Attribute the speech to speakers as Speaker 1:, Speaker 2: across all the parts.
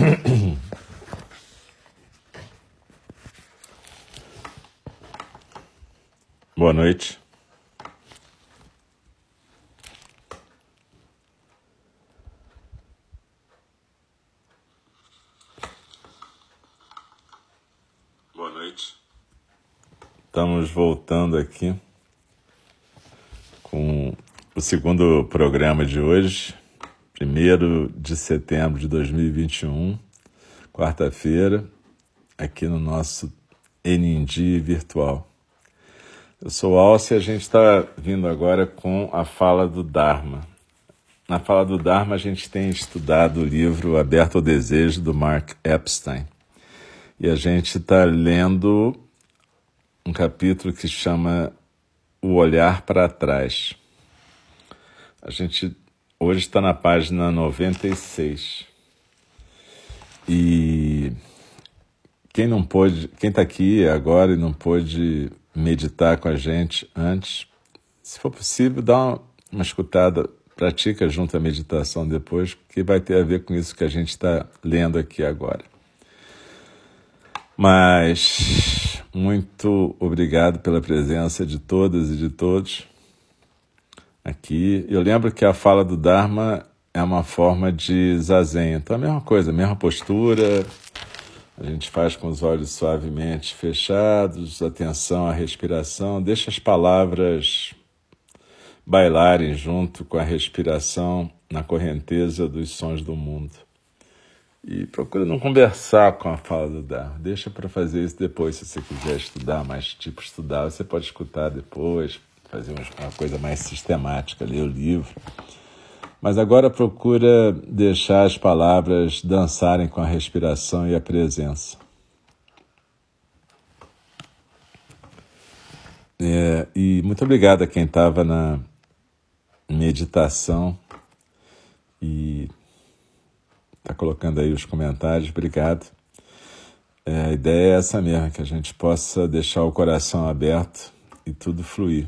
Speaker 1: Boa noite. Boa noite. Estamos voltando aqui com o segundo programa de hoje, 1 de setembro de 2021, quarta-feira, aqui no nosso Enindi virtual. Eu sou Alce e a gente está vindo agora com a fala do Dharma. Na fala do Dharma, a gente tem estudado o livro Aberto ao Desejo, do Mark Epstein. E a gente está lendo um capítulo que chama O Olhar para Trás. A gente hoje está na página 96. E quem não pôde, quem está aqui agora e não pôde meditar com a gente antes. Se for possível, dá uma, uma escutada, pratica junto à meditação depois, porque vai ter a ver com isso que a gente está lendo aqui agora. Mas muito obrigado pela presença de todas e de todos aqui. Eu lembro que a fala do Dharma é uma forma de zazen, então a mesma coisa, a mesma postura, a gente faz com os olhos suavemente fechados, atenção à respiração, deixa as palavras bailarem junto com a respiração na correnteza dos sons do mundo. E procura não conversar com a fala do Dharma. Deixa para fazer isso depois, se você quiser estudar mais, tipo estudar, você pode escutar depois, fazer uma coisa mais sistemática, ler o livro. Mas agora procura deixar as palavras dançarem com a respiração e a presença. É, e muito obrigado a quem estava na meditação e está colocando aí os comentários. Obrigado. É, a ideia é essa mesmo, que a gente possa deixar o coração aberto e tudo fluir.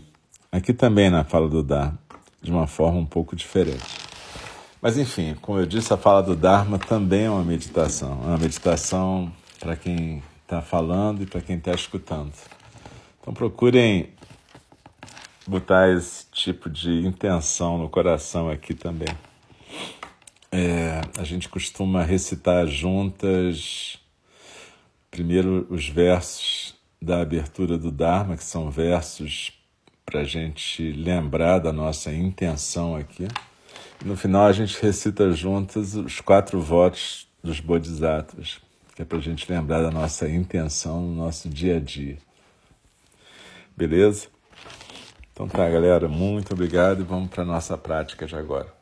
Speaker 1: Aqui também na fala do Dharma, de uma forma um pouco diferente. Mas enfim, como eu disse, a fala do Dharma também é uma meditação. É uma meditação para quem está falando e para quem está escutando. Então procurem botar esse tipo de intenção no coração aqui também. É, a gente costuma recitar juntas primeiro os versos da abertura do Dharma, que são versos para a gente lembrar da nossa intenção aqui. No final, a gente recita juntos os quatro votos dos Bodhisattvas, que é para a gente lembrar da nossa intenção no nosso dia a dia. Beleza? Então tá, galera, muito obrigado e vamos para nossa prática de agora.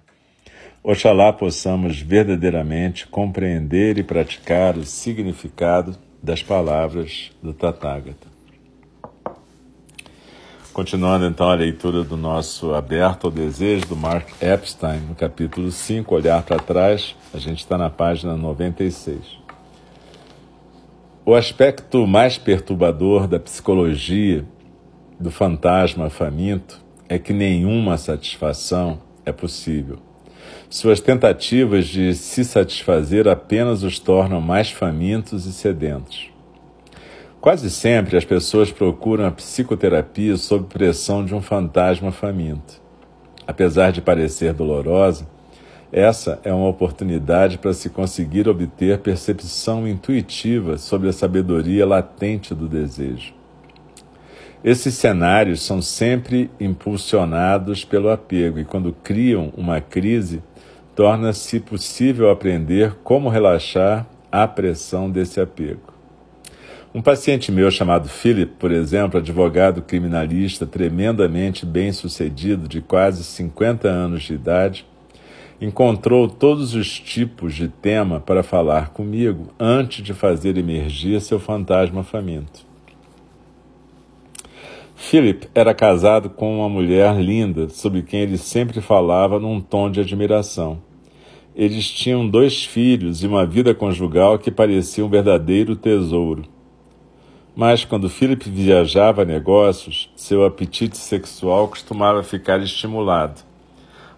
Speaker 1: Oxalá possamos verdadeiramente compreender e praticar o significado das palavras do Tathagata. Continuando então a leitura do nosso Aberto ao Desejo, do Mark Epstein, no capítulo 5, Olhar para Trás, a gente está na página 96. O aspecto mais perturbador da psicologia do fantasma faminto é que nenhuma satisfação é possível suas tentativas de se satisfazer apenas os tornam mais famintos e sedentos. Quase sempre as pessoas procuram a psicoterapia sob pressão de um fantasma faminto. Apesar de parecer dolorosa, essa é uma oportunidade para se conseguir obter percepção intuitiva sobre a sabedoria latente do desejo. Esses cenários são sempre impulsionados pelo apego e, quando criam uma crise, torna-se possível aprender como relaxar a pressão desse apego. Um paciente meu chamado Philip, por exemplo, advogado criminalista tremendamente bem-sucedido, de quase 50 anos de idade, encontrou todos os tipos de tema para falar comigo antes de fazer emergir seu fantasma faminto. Philip era casado com uma mulher linda, sobre quem ele sempre falava num tom de admiração. Eles tinham dois filhos e uma vida conjugal que parecia um verdadeiro tesouro. Mas quando Philip viajava a negócios, seu apetite sexual costumava ficar estimulado.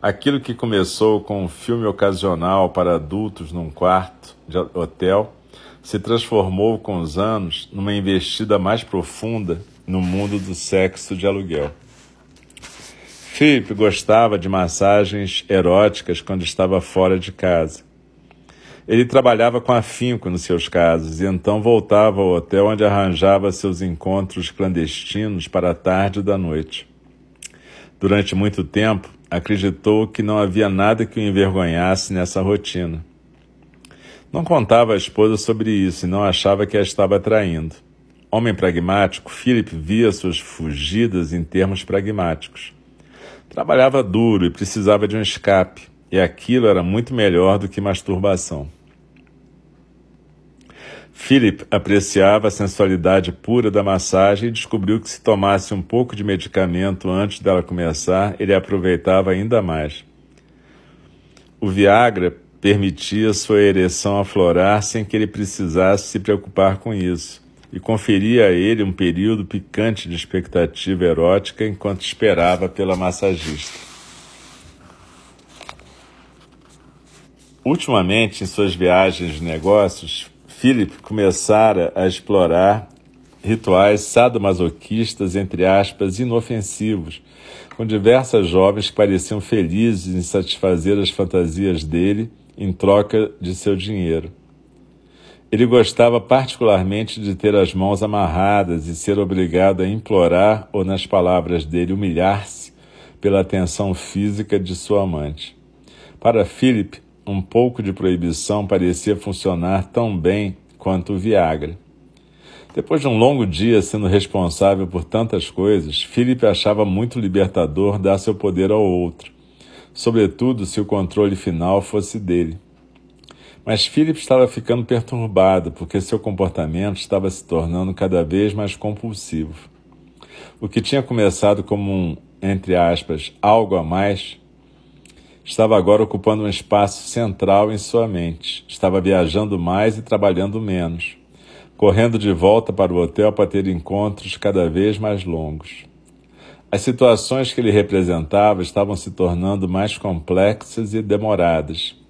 Speaker 1: Aquilo que começou com um filme ocasional para adultos num quarto de hotel se transformou com os anos numa investida mais profunda no mundo do sexo de aluguel. Philip gostava de massagens eróticas quando estava fora de casa. Ele trabalhava com afinco nos seus casos e então voltava ao hotel onde arranjava seus encontros clandestinos para a tarde da noite. Durante muito tempo, acreditou que não havia nada que o envergonhasse nessa rotina. Não contava à esposa sobre isso e não achava que a estava traindo. Homem pragmático, Philip via suas fugidas em termos pragmáticos. Trabalhava duro e precisava de um escape, e aquilo era muito melhor do que masturbação. Philip apreciava a sensualidade pura da massagem e descobriu que se tomasse um pouco de medicamento antes dela começar, ele aproveitava ainda mais. O Viagra permitia sua ereção aflorar sem que ele precisasse se preocupar com isso e conferia a ele um período picante de expectativa erótica enquanto esperava pela massagista. Ultimamente, em suas viagens de negócios, Philip começara a explorar rituais sadomasoquistas, entre aspas, inofensivos, com diversas jovens que pareciam felizes em satisfazer as fantasias dele em troca de seu dinheiro. Ele gostava particularmente de ter as mãos amarradas e ser obrigado a implorar ou, nas palavras dele, humilhar-se pela atenção física de sua amante. Para Philip, um pouco de proibição parecia funcionar tão bem quanto o Viagra. Depois de um longo dia sendo responsável por tantas coisas, Philip achava muito libertador dar seu poder ao outro, sobretudo se o controle final fosse dele. Mas Philip estava ficando perturbado porque seu comportamento estava se tornando cada vez mais compulsivo. O que tinha começado como um, entre aspas, algo a mais, estava agora ocupando um espaço central em sua mente. Estava viajando mais e trabalhando menos, correndo de volta para o hotel para ter encontros cada vez mais longos. As situações que ele representava estavam se tornando mais complexas e demoradas.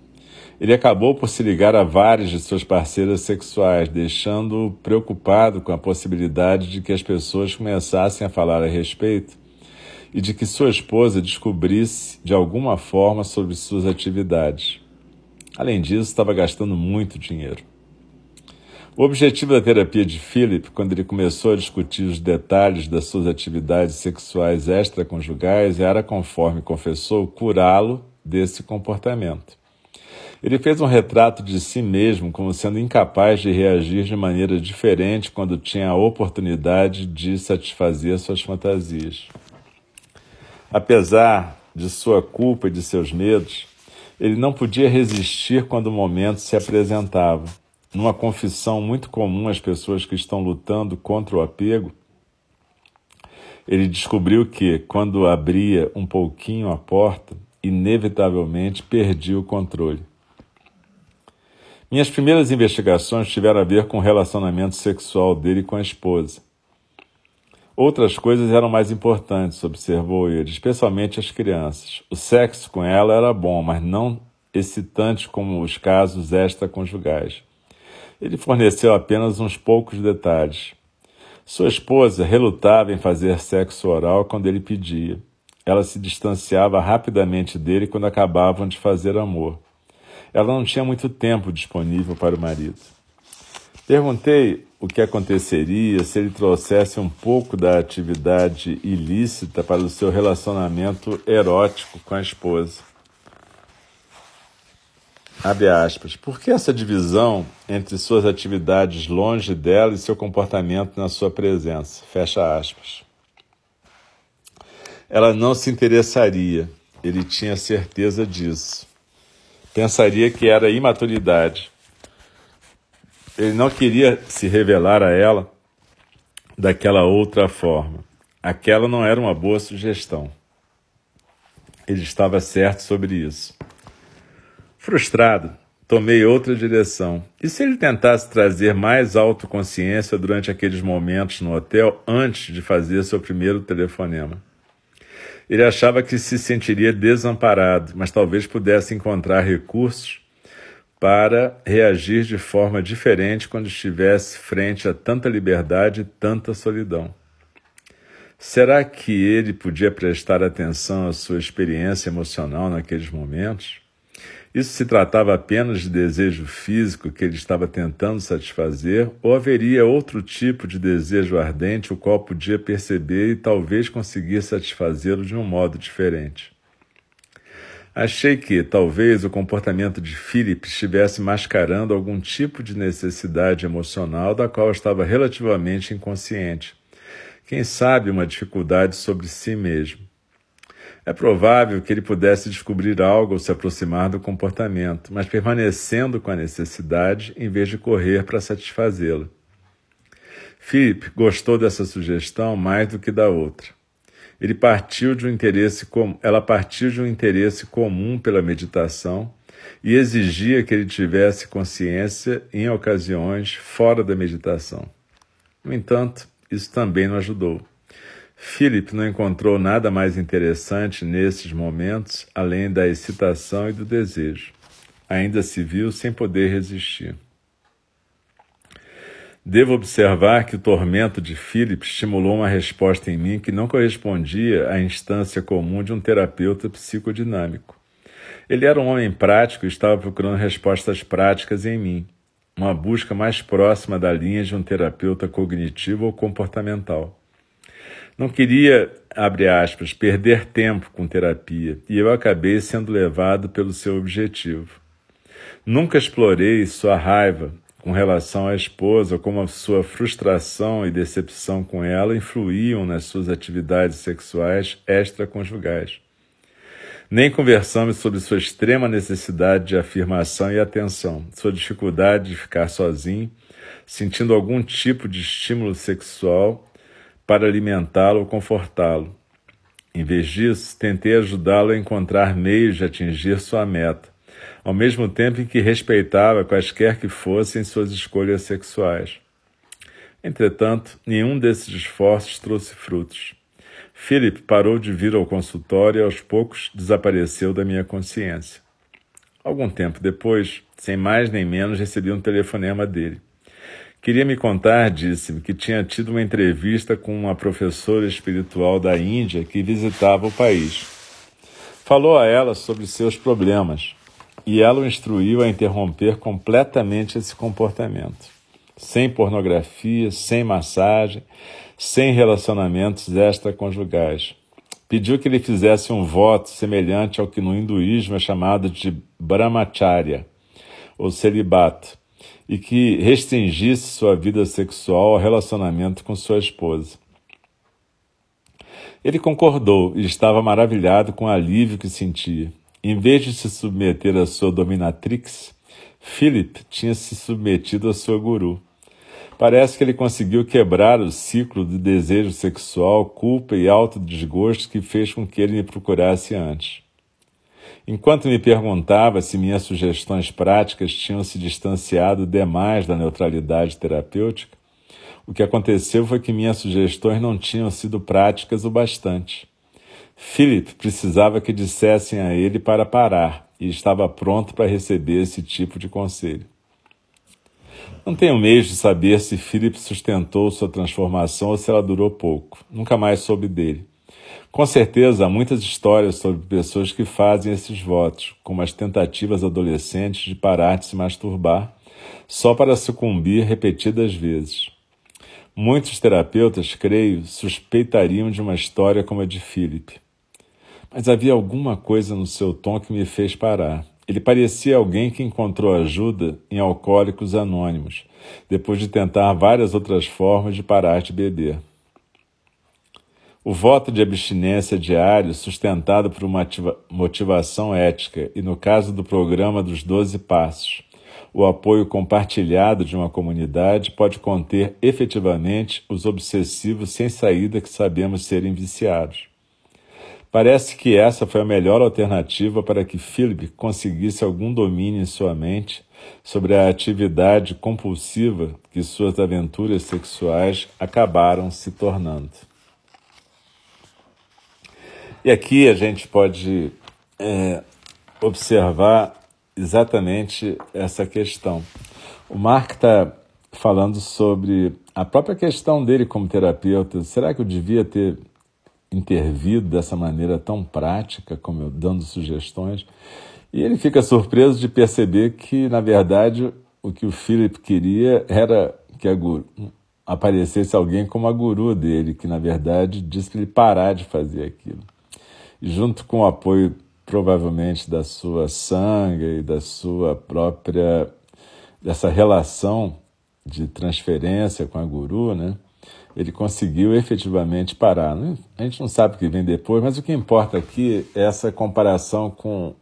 Speaker 1: Ele acabou por se ligar a várias de suas parceiras sexuais, deixando-o preocupado com a possibilidade de que as pessoas começassem a falar a respeito e de que sua esposa descobrisse de alguma forma sobre suas atividades. Além disso, estava gastando muito dinheiro. O objetivo da terapia de Philip, quando ele começou a discutir os detalhes das suas atividades sexuais extraconjugais, era, conforme confessou, curá-lo desse comportamento. Ele fez um retrato de si mesmo como sendo incapaz de reagir de maneira diferente quando tinha a oportunidade de satisfazer suas fantasias. Apesar de sua culpa e de seus medos, ele não podia resistir quando o momento se apresentava. Numa confissão muito comum às pessoas que estão lutando contra o apego, ele descobriu que, quando abria um pouquinho a porta, inevitavelmente perdia o controle. Minhas primeiras investigações tiveram a ver com o relacionamento sexual dele com a esposa. Outras coisas eram mais importantes, observou ele, especialmente as crianças. O sexo com ela era bom, mas não excitante como os casos extraconjugais. Ele forneceu apenas uns poucos detalhes. Sua esposa relutava em fazer sexo oral quando ele pedia. Ela se distanciava rapidamente dele quando acabavam de fazer amor. Ela não tinha muito tempo disponível para o marido. Perguntei o que aconteceria se ele trouxesse um pouco da atividade ilícita para o seu relacionamento erótico com a esposa. Abre aspas. Por que essa divisão entre suas atividades longe dela e seu comportamento na sua presença? Fecha aspas. Ela não se interessaria, ele tinha certeza disso. Pensaria que era imaturidade. Ele não queria se revelar a ela daquela outra forma. Aquela não era uma boa sugestão. Ele estava certo sobre isso. Frustrado, tomei outra direção. E se ele tentasse trazer mais autoconsciência durante aqueles momentos no hotel antes de fazer seu primeiro telefonema? Ele achava que se sentiria desamparado, mas talvez pudesse encontrar recursos para reagir de forma diferente quando estivesse frente a tanta liberdade e tanta solidão. Será que ele podia prestar atenção à sua experiência emocional naqueles momentos? Isso se tratava apenas de desejo físico que ele estava tentando satisfazer, ou haveria outro tipo de desejo ardente o qual podia perceber e talvez conseguir satisfazê-lo de um modo diferente? Achei que, talvez, o comportamento de Philip estivesse mascarando algum tipo de necessidade emocional da qual estava relativamente inconsciente. Quem sabe uma dificuldade sobre si mesmo. É provável que ele pudesse descobrir algo ao se aproximar do comportamento, mas permanecendo com a necessidade em vez de correr para satisfazê-la. Philip gostou dessa sugestão mais do que da outra. Ele partiu de um interesse com... ela partiu de um interesse comum pela meditação e exigia que ele tivesse consciência em ocasiões fora da meditação. No entanto, isso também não ajudou. Philip não encontrou nada mais interessante nesses momentos além da excitação e do desejo. Ainda se viu sem poder resistir. Devo observar que o tormento de Philip estimulou uma resposta em mim que não correspondia à instância comum de um terapeuta psicodinâmico. Ele era um homem prático e estava procurando respostas práticas em mim, uma busca mais próxima da linha de um terapeuta cognitivo ou comportamental. Não queria, abre aspas, perder tempo com terapia e eu acabei sendo levado pelo seu objetivo. Nunca explorei sua raiva, com relação à esposa, como a sua frustração e decepção com ela influíam nas suas atividades sexuais extraconjugais. Nem conversamos sobre sua extrema necessidade de afirmação e atenção, sua dificuldade de ficar sozinho, sentindo algum tipo de estímulo sexual para alimentá-lo ou confortá-lo. Em vez disso, tentei ajudá-lo a encontrar meios de atingir sua meta ao mesmo tempo em que respeitava quaisquer que fossem suas escolhas sexuais. Entretanto, nenhum desses esforços trouxe frutos. Philip parou de vir ao consultório e aos poucos desapareceu da minha consciência. Algum tempo depois, sem mais nem menos, recebi um telefonema dele. Queria me contar, disse-me, que tinha tido uma entrevista com uma professora espiritual da Índia que visitava o país. Falou a ela sobre seus problemas e ela o instruiu a interromper completamente esse comportamento. Sem pornografia, sem massagem, sem relacionamentos extraconjugais. Pediu que ele fizesse um voto semelhante ao que no hinduísmo é chamado de brahmacharya, ou celibato, e que restringisse sua vida sexual ao relacionamento com sua esposa. Ele concordou e estava maravilhado com o alívio que sentia. Em vez de se submeter à sua dominatrix, Philip tinha se submetido à sua guru. Parece que ele conseguiu quebrar o ciclo de desejo sexual, culpa e autodesgosto que fez com que ele me procurasse antes. Enquanto me perguntava se minhas sugestões práticas tinham se distanciado demais da neutralidade terapêutica, o que aconteceu foi que minhas sugestões não tinham sido práticas o bastante. Philip precisava que dissessem a ele para parar e estava pronto para receber esse tipo de conselho. Não tenho meios de saber se Philip sustentou sua transformação ou se ela durou pouco. Nunca mais soube dele. Com certeza há muitas histórias sobre pessoas que fazem esses votos, como as tentativas adolescentes de parar de se masturbar, só para sucumbir repetidas vezes. Muitos terapeutas, creio, suspeitariam de uma história como a de Philip. Mas havia alguma coisa no seu tom que me fez parar. Ele parecia alguém que encontrou ajuda em alcoólicos anônimos, depois de tentar várias outras formas de parar de beber. O voto de abstinência diário, sustentado por uma motivação ética, e no caso do programa dos Doze Passos, o apoio compartilhado de uma comunidade pode conter efetivamente os obsessivos sem saída que sabemos serem viciados. Parece que essa foi a melhor alternativa para que Philip conseguisse algum domínio em sua mente sobre a atividade compulsiva que suas aventuras sexuais acabaram se tornando. E aqui a gente pode é, observar exatamente essa questão. O Mark está falando sobre a própria questão dele como terapeuta. Será que eu devia ter intervido dessa maneira tão prática, como eu dando sugestões? E ele fica surpreso de perceber que, na verdade, o que o Philip queria era que a guru, aparecesse alguém como a guru dele, que, na verdade, disse para ele parar de fazer aquilo. Junto com o apoio provavelmente da sua sangue e da sua própria dessa relação de transferência com a guru, né? Ele conseguiu efetivamente parar. A gente não sabe o que vem depois, mas o que importa aqui é essa comparação com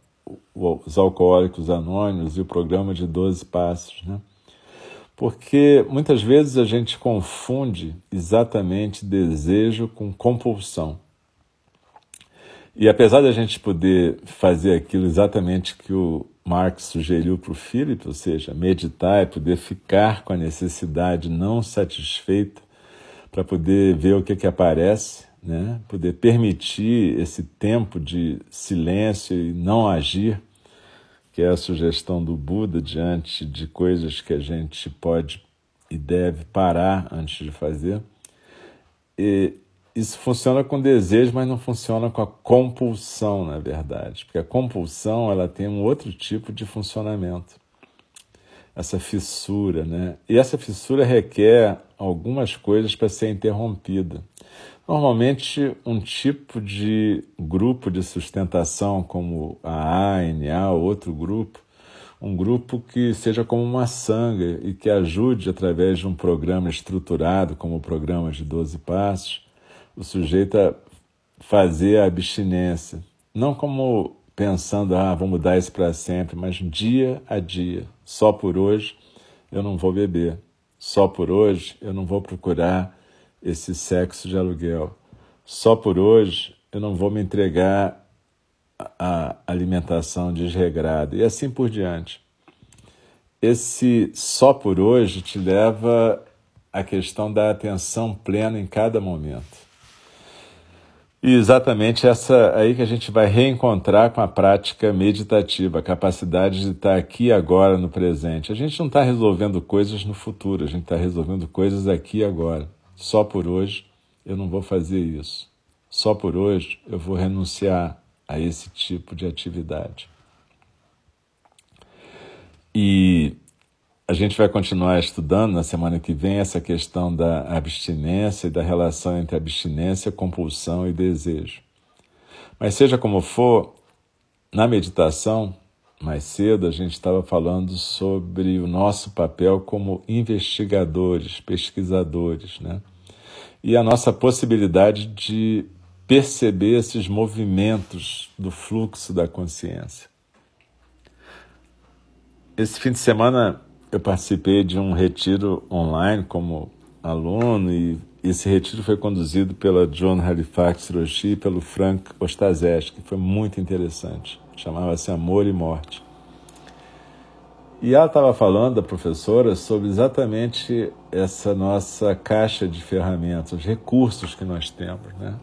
Speaker 1: os alcoólicos anônimos e o programa de 12 passos, né? Porque muitas vezes a gente confunde exatamente desejo com compulsão. E apesar da gente poder fazer aquilo exatamente que o Marx sugeriu para o Philip, ou seja, meditar e poder ficar com a necessidade não satisfeita para poder ver o que, que aparece, né? poder permitir esse tempo de silêncio e não agir, que é a sugestão do Buda diante de coisas que a gente pode e deve parar antes de fazer. E isso funciona com desejo, mas não funciona com a compulsão, na verdade, porque a compulsão ela tem um outro tipo de funcionamento, essa fissura, né? E essa fissura requer algumas coisas para ser interrompida. Normalmente, um tipo de grupo de sustentação, como a ANA, outro grupo, um grupo que seja como uma sanga e que ajude, através de um programa estruturado, como o programa de 12 Passos, o sujeito a fazer a abstinência. Não como pensando, ah, vou mudar isso para sempre, mas dia a dia. Só por hoje eu não vou beber. Só por hoje eu não vou procurar esse sexo de aluguel. Só por hoje eu não vou me entregar à alimentação desregrada. E assim por diante. Esse só por hoje te leva à questão da atenção plena em cada momento. E exatamente essa aí que a gente vai reencontrar com a prática meditativa, a capacidade de estar aqui agora no presente. A gente não está resolvendo coisas no futuro, a gente está resolvendo coisas aqui agora. Só por hoje eu não vou fazer isso. Só por hoje eu vou renunciar a esse tipo de atividade. E a gente vai continuar estudando na semana que vem essa questão da abstinência e da relação entre abstinência, compulsão e desejo. Mas seja como for, na meditação, mais cedo, a gente estava falando sobre o nosso papel como investigadores, pesquisadores, né? E a nossa possibilidade de perceber esses movimentos do fluxo da consciência. Esse fim de semana eu participei de um retiro online como aluno e esse retiro foi conduzido pela John Halifax Roshi e pelo Frank Ostazes, que foi muito interessante. Chamava-se Amor e Morte. E ela estava falando, a professora, sobre exatamente essa nossa caixa de ferramentas, os recursos que nós temos, né?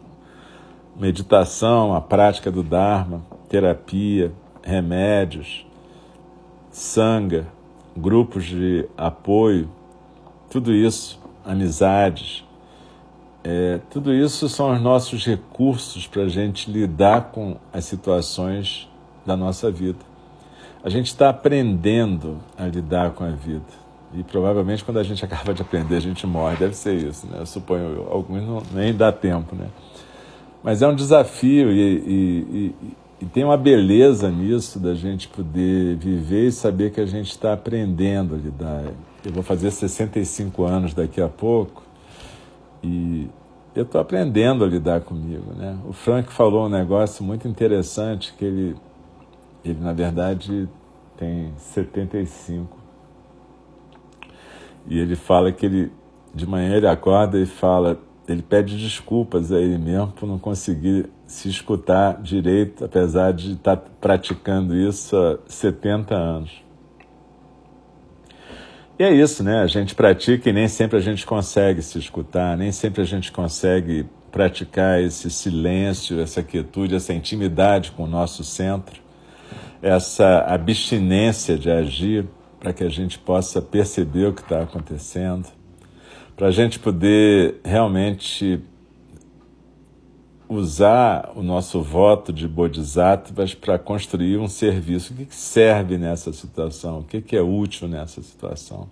Speaker 1: Meditação, a prática do Dharma, terapia, remédios, sanga, grupos de apoio, tudo isso, amizades, é, tudo isso são os nossos recursos para a gente lidar com as situações da nossa vida. A gente está aprendendo a lidar com a vida. E provavelmente quando a gente acaba de aprender, a gente morre. Deve ser isso, né? Eu suponho, alguns não, nem dá tempo, né? Mas é um desafio e, e, e, e tem uma beleza nisso da gente poder viver e saber que a gente está aprendendo a lidar. Eu vou fazer 65 anos daqui a pouco e eu estou aprendendo a lidar comigo, né? O Frank falou um negócio muito interessante que ele, ele na verdade tem 75 e ele fala que ele de manhã ele acorda e fala ele pede desculpas a ele mesmo por não conseguir se escutar direito, apesar de estar tá praticando isso há 70 anos. E é isso, né? A gente pratica e nem sempre a gente consegue se escutar, nem sempre a gente consegue praticar esse silêncio, essa quietude, essa intimidade com o nosso centro, essa abstinência de agir para que a gente possa perceber o que está acontecendo para a gente poder realmente usar o nosso voto de bodhisattvas para construir um serviço. O que, serve nessa situação? O que, é útil nessa situação?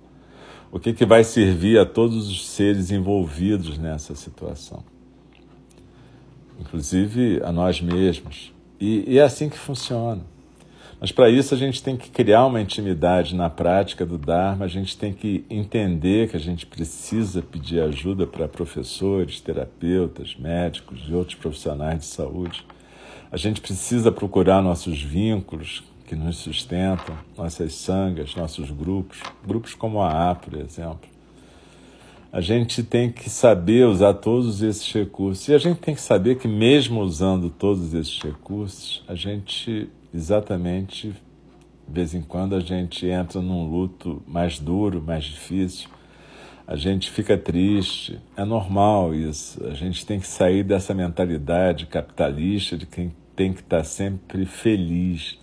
Speaker 1: O que, vai servir a todos os seres envolvidos nessa situação? Inclusive a nós mesmos. E é assim que funciona. Mas para isso a gente tem que criar uma intimidade na prática do Dharma, a gente tem que entender que a gente precisa pedir ajuda para professores, terapeutas, médicos e outros profissionais de saúde. A gente precisa procurar nossos vínculos que nos sustentam, nossas sangas, nossos grupos, grupos como a A, por exemplo. A gente tem que saber usar todos esses recursos. E a gente tem que saber que, mesmo usando todos esses recursos, a gente exatamente, de vez em quando a gente entra num luto mais duro, mais difícil, a gente fica triste, é normal isso. A gente tem que sair dessa mentalidade capitalista de quem tem que estar sempre feliz.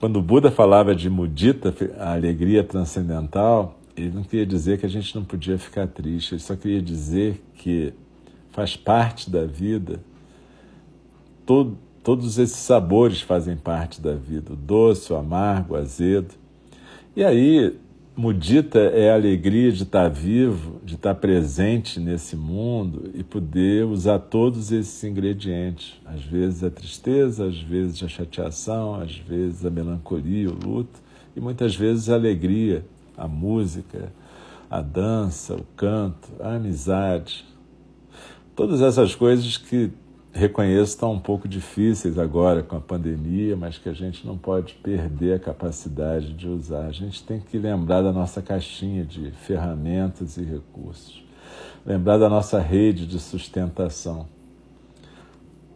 Speaker 1: Quando o Buda falava de mudita, a alegria transcendental, ele não queria dizer que a gente não podia ficar triste, ele só queria dizer que faz parte da vida todo, Todos esses sabores fazem parte da vida, o doce, o amargo, o azedo. E aí, mudita é a alegria de estar vivo, de estar presente nesse mundo e poder usar todos esses ingredientes. Às vezes a tristeza, às vezes a chateação, às vezes a melancolia, o luto e muitas vezes a alegria, a música, a dança, o canto, a amizade. Todas essas coisas que reconheço estão um pouco difíceis agora com a pandemia, mas que a gente não pode perder a capacidade de usar. A gente tem que lembrar da nossa caixinha de ferramentas e recursos, lembrar da nossa rede de sustentação.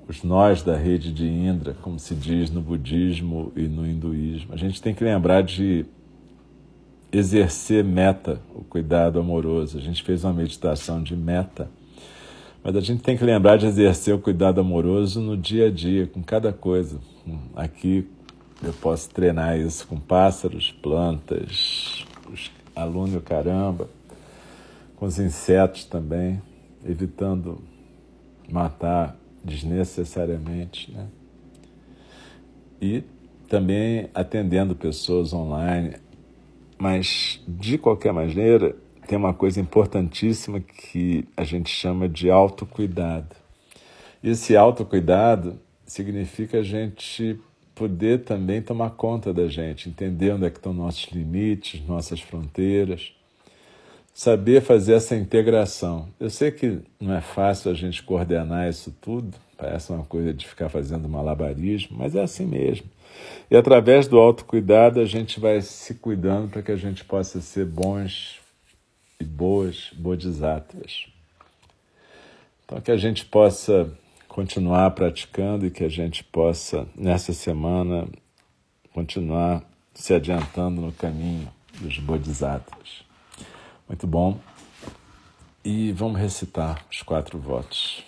Speaker 1: Os nós da rede de Indra, como se diz no budismo e no hinduísmo. A gente tem que lembrar de exercer meta, o cuidado amoroso. A gente fez uma meditação de meta mas a gente tem que lembrar de exercer o cuidado amoroso no dia a dia, com cada coisa. Aqui eu posso treinar isso com pássaros, plantas, os alunos o caramba, com os insetos também, evitando matar desnecessariamente, né? E também atendendo pessoas online, mas de qualquer maneira, tem uma coisa importantíssima que a gente chama de autocuidado. Esse autocuidado significa a gente poder também tomar conta da gente, entender onde é que estão nossos limites, nossas fronteiras, saber fazer essa integração. Eu sei que não é fácil a gente coordenar isso tudo, parece uma coisa de ficar fazendo malabarismo, mas é assim mesmo. E através do autocuidado a gente vai se cuidando para que a gente possa ser bons e boas bodhisattvas. Então, que a gente possa continuar praticando e que a gente possa, nessa semana, continuar se adiantando no caminho dos bodhisattvas. Muito bom. E vamos recitar os quatro votos.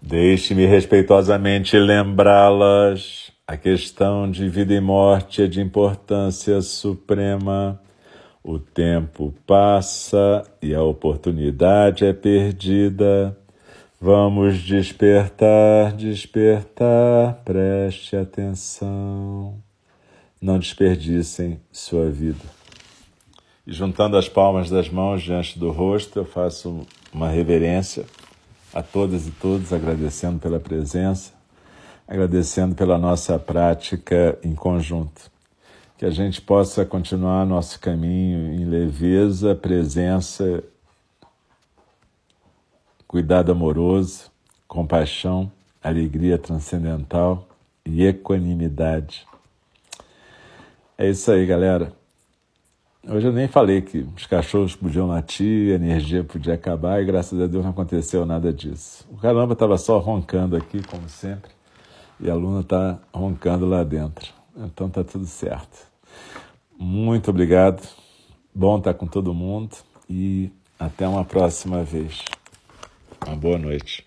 Speaker 1: Deixe-me respeitosamente lembrá-las. A questão de vida e morte é de importância suprema. O tempo passa e a oportunidade é perdida. Vamos despertar, despertar, preste atenção. Não desperdicem sua vida. E juntando as palmas das mãos diante do rosto, eu faço uma reverência a todas e todos, agradecendo pela presença, agradecendo pela nossa prática em conjunto. Que a gente possa continuar nosso caminho em leveza, presença, cuidado amoroso, compaixão, alegria transcendental e equanimidade. É isso aí, galera. Hoje eu nem falei que os cachorros podiam latir, a energia podia acabar e graças a Deus não aconteceu nada disso. O caramba estava só roncando aqui, como sempre, e a Luna está roncando lá dentro. Então tá tudo certo. Muito obrigado. Bom estar com todo mundo e até uma próxima vez. Uma boa noite.